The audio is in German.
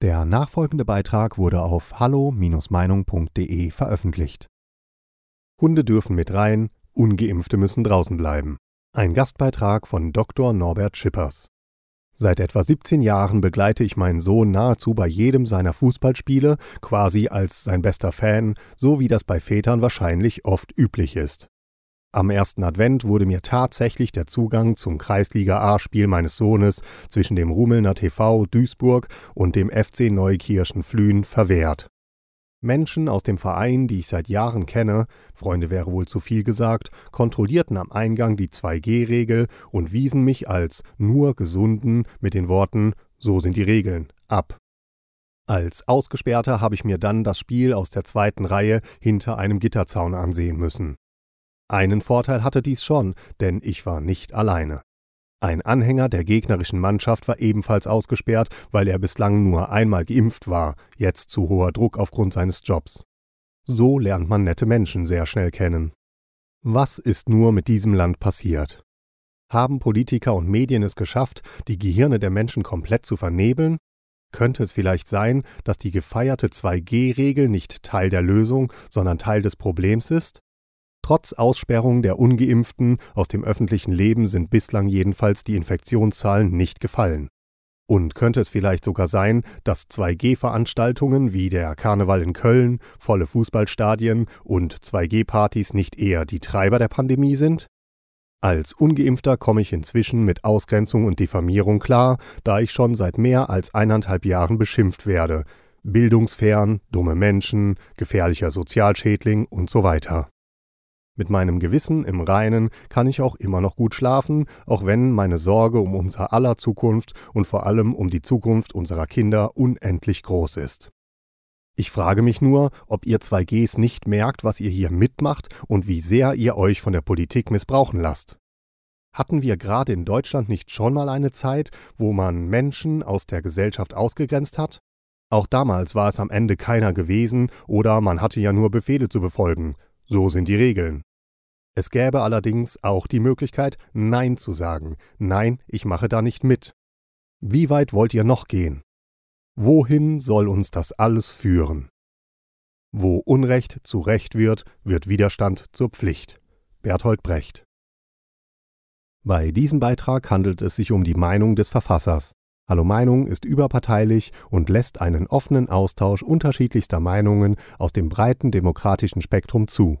Der nachfolgende Beitrag wurde auf hallo-meinung.de veröffentlicht. Hunde dürfen mit rein, ungeimpfte müssen draußen bleiben. Ein Gastbeitrag von Dr. Norbert Schippers. Seit etwa 17 Jahren begleite ich meinen Sohn nahezu bei jedem seiner Fußballspiele, quasi als sein bester Fan, so wie das bei Vätern wahrscheinlich oft üblich ist. Am ersten Advent wurde mir tatsächlich der Zugang zum Kreisliga-A-Spiel meines Sohnes zwischen dem Rumelner TV Duisburg und dem FC Neukirchen Flühen verwehrt. Menschen aus dem Verein, die ich seit Jahren kenne, Freunde wäre wohl zu viel gesagt, kontrollierten am Eingang die 2G-Regel und wiesen mich als nur gesunden mit den Worten So sind die Regeln ab. Als Ausgesperrter habe ich mir dann das Spiel aus der zweiten Reihe hinter einem Gitterzaun ansehen müssen. Einen Vorteil hatte dies schon, denn ich war nicht alleine. Ein Anhänger der gegnerischen Mannschaft war ebenfalls ausgesperrt, weil er bislang nur einmal geimpft war, jetzt zu hoher Druck aufgrund seines Jobs. So lernt man nette Menschen sehr schnell kennen. Was ist nur mit diesem Land passiert? Haben Politiker und Medien es geschafft, die Gehirne der Menschen komplett zu vernebeln? Könnte es vielleicht sein, dass die gefeierte 2G-Regel nicht Teil der Lösung, sondern Teil des Problems ist? Trotz Aussperrung der ungeimpften aus dem öffentlichen Leben sind bislang jedenfalls die Infektionszahlen nicht gefallen. Und könnte es vielleicht sogar sein, dass 2G-Veranstaltungen wie der Karneval in Köln, volle Fußballstadien und 2G-Partys nicht eher die Treiber der Pandemie sind? Als ungeimpfter komme ich inzwischen mit Ausgrenzung und Diffamierung klar, da ich schon seit mehr als eineinhalb Jahren beschimpft werde. Bildungsfern, dumme Menschen, gefährlicher Sozialschädling und so weiter. Mit meinem Gewissen im Reinen kann ich auch immer noch gut schlafen, auch wenn meine Sorge um unser aller Zukunft und vor allem um die Zukunft unserer Kinder unendlich groß ist. Ich frage mich nur, ob ihr 2Gs nicht merkt, was ihr hier mitmacht und wie sehr ihr euch von der Politik missbrauchen lasst. Hatten wir gerade in Deutschland nicht schon mal eine Zeit, wo man Menschen aus der Gesellschaft ausgegrenzt hat? Auch damals war es am Ende keiner gewesen oder man hatte ja nur Befehle zu befolgen. So sind die Regeln. Es gäbe allerdings auch die Möglichkeit, Nein zu sagen. Nein, ich mache da nicht mit. Wie weit wollt ihr noch gehen? Wohin soll uns das alles führen? Wo Unrecht zu Recht wird, wird Widerstand zur Pflicht. Berthold Brecht. Bei diesem Beitrag handelt es sich um die Meinung des Verfassers. Hallo Meinung ist überparteilich und lässt einen offenen Austausch unterschiedlichster Meinungen aus dem breiten demokratischen Spektrum zu.